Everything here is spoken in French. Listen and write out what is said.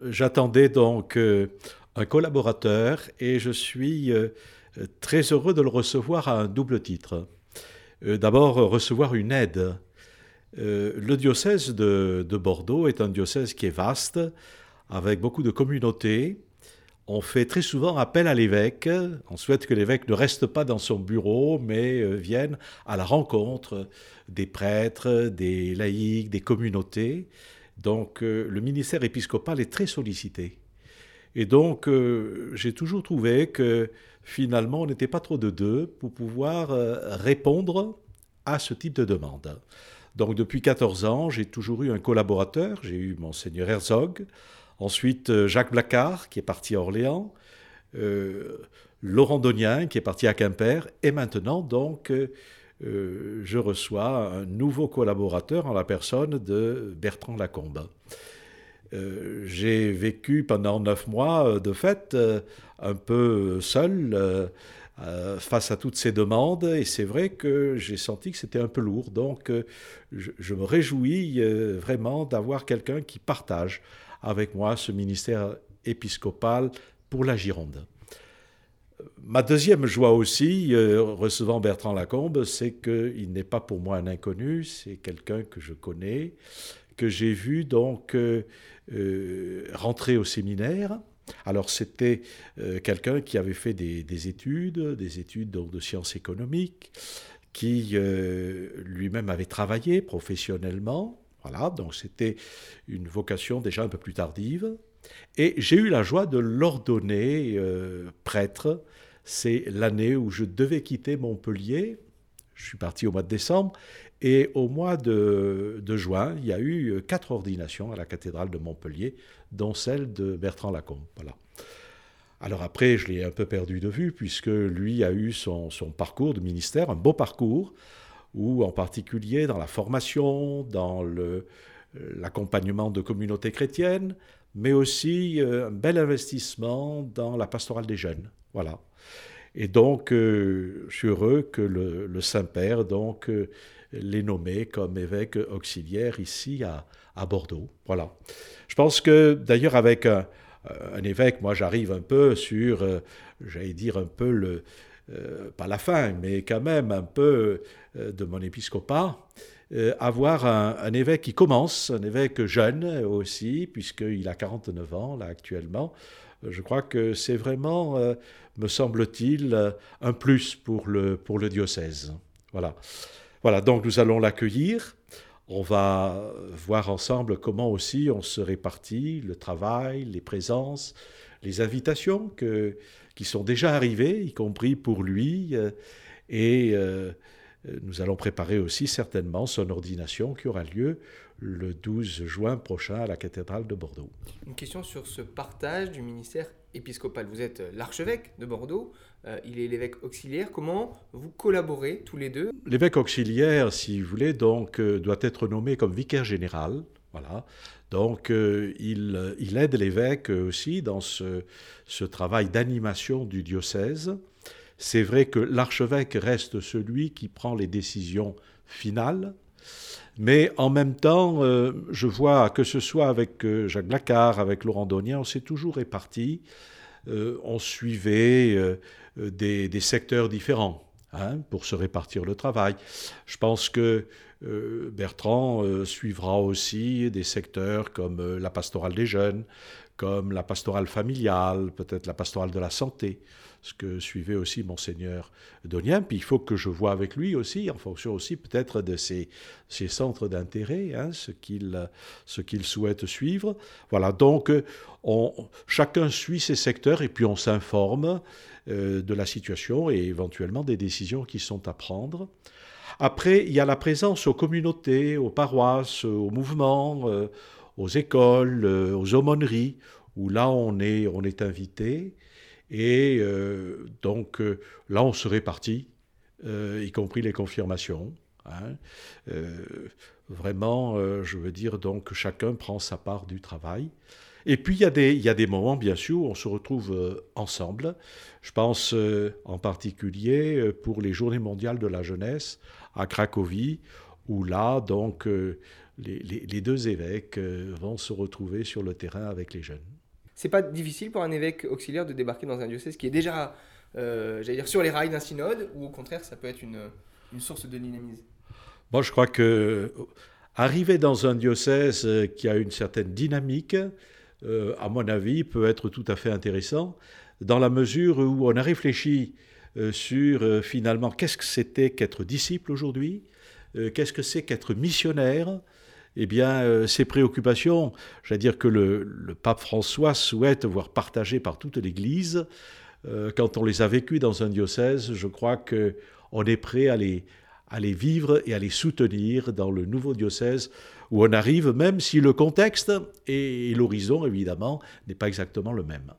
J'attendais donc euh, un collaborateur et je suis euh, très heureux de le recevoir à un double titre. Euh, d'abord, recevoir une aide. Le diocèse de, Bordeaux est un diocèse qui est vaste, avec beaucoup de communautés. On fait très souvent appel à l'évêque. On souhaite que l'évêque ne reste pas dans son bureau, mais vienne à la rencontre des prêtres, des laïcs, des communautés. Donc euh, le ministère épiscopal est très sollicité. Et donc euh, j'ai toujours trouvé que finalement on n'était pas trop de deux pour pouvoir euh, répondre à ce type de demande. Donc depuis 14 ans, j'ai toujours eu un collaborateur, j'ai eu monseigneur Herzog, ensuite Jacques Blacard qui est parti à Orléans, Laurent Donien qui est parti à Quimper, et maintenant donc euh, je reçois un nouveau collaborateur en la personne de Bertrand Lacombe. Euh, j'ai vécu pendant neuf mois, euh, de fait, un peu seul face à toutes ces demandes, et c'est vrai que j'ai senti que c'était un peu lourd. Donc, je, me réjouis vraiment d'avoir quelqu'un qui partage avec moi ce ministère épiscopal pour la Gironde. Ma deuxième joie aussi, euh, recevant Bertrand Lacombe, c'est qu'il n'est pas pour moi un inconnu, c'est quelqu'un que je connais, que j'ai vu donc euh, euh, rentrer au séminaire. Alors c'était quelqu'un qui avait fait des, études, des études de sciences économiques, qui lui-même avait travaillé professionnellement. Voilà, donc c'était une vocation déjà un peu plus tardive. Et j'ai eu la joie de l'ordonner euh, prêtre. C'est l'année où je devais quitter Montpellier. Je suis parti au mois de décembre. Et au mois de, juin, il y a eu euh, quatre ordinations à la cathédrale de Montpellier, dont celle de Bertrand Lacombe. Voilà. Alors après, je l'ai un peu perdu de vue, puisque lui a eu son, son parcours de ministère, un beau parcours, où en particulier dans la formation, dans l'accompagnement de communautés chrétiennes, mais aussi euh, un bel investissement dans la pastorale des jeunes. Voilà. Et donc, euh, je suis heureux que le, Saint-Père donc euh, l'ait nommé comme évêque auxiliaire ici à, Bordeaux. Voilà. Je pense que d'ailleurs avec un, évêque, moi j'arrive un peu sur, j'allais dire un peu le, pas la fin, mais quand même un peu de mon épiscopat. Euh, avoir un, évêque qui commence, un évêque jeune aussi, puisqu'il a 49 ans là actuellement. Euh, je crois que c'est vraiment, euh, me semble-t-il, un plus pour le, pour le diocèse. Voilà. Voilà, donc nous allons l'accueillir. On va voir ensemble comment aussi on se répartit le travail, les présences, les invitations qui sont déjà arrivées, y compris pour lui. Et nous allons préparer aussi certainement son ordination qui aura lieu le 12 juin prochain à la cathédrale de Bordeaux. Une question sur ce partage du ministère épiscopal. Vous êtes l'archevêque de Bordeaux, euh, il est l'évêque auxiliaire. Comment vous collaborez tous les deux? L'évêque auxiliaire, si vous voulez, donc, euh, doit être nommé comme vicaire général. Voilà. Donc, il, il, aide l'évêque aussi dans ce, ce travail d'animation du diocèse. C'est vrai que l'archevêque reste celui qui prend les décisions finales, mais en même temps, euh, je vois que ce soit avec euh, Jacques Blacard, avec Laurent Donien, on s'est toujours répartis, euh, on suivait des, secteurs différents hein, pour se répartir le travail. Je pense que Bertrand suivra aussi des secteurs comme la pastorale des jeunes, comme la pastorale familiale, peut-être la pastorale de la santé ce que suivait aussi monseigneur Donien. Puis il faut que je vois avec lui aussi, en fonction aussi peut-être de ses, centres d'intérêt, hein, ce qu'il souhaite suivre. Voilà, donc on, chacun suit ses secteurs et puis on s'informe euh, de la situation et éventuellement des décisions qui sont à prendre. Après, il y a la présence aux communautés, aux paroisses, aux mouvements, euh, aux écoles, euh, aux aumôneries, où là on est, on est invité. Et euh, donc euh, là, on se répartit, euh, y compris les confirmations. Hein. vraiment, je veux dire, donc chacun prend sa part du travail. Et puis il y, a des, il y a des moments, bien sûr, où on se retrouve ensemble. Je pense en particulier pour les Journées mondiales de la jeunesse à Cracovie, où là, donc, les, deux évêques vont se retrouver sur le terrain avec les jeunes. C'est pas difficile pour un évêque auxiliaire de débarquer dans un diocèse qui est déjà, j'allais dire, sur les rails d'un synode, ou au contraire, ça peut être une, une source de dynamisme Moi, je crois que arriver dans un diocèse qui a une certaine dynamique, à mon avis, peut être tout à fait intéressant, dans la mesure où on a réfléchi euh, sur euh, finalement qu'est-ce que c'était qu'être disciple aujourd'hui, euh, qu'est-ce que c'est qu'être missionnaire? Eh bien, ces préoccupations, j'allais dire que le, le, pape François souhaite voir partagées par toute l'Église. quand on les a vécues dans un diocèse, je crois qu'on est prêt à les, à les vivre et à les soutenir dans le nouveau diocèse où on arrive, même si le contexte et l'horizon, évidemment, n'est pas exactement le même.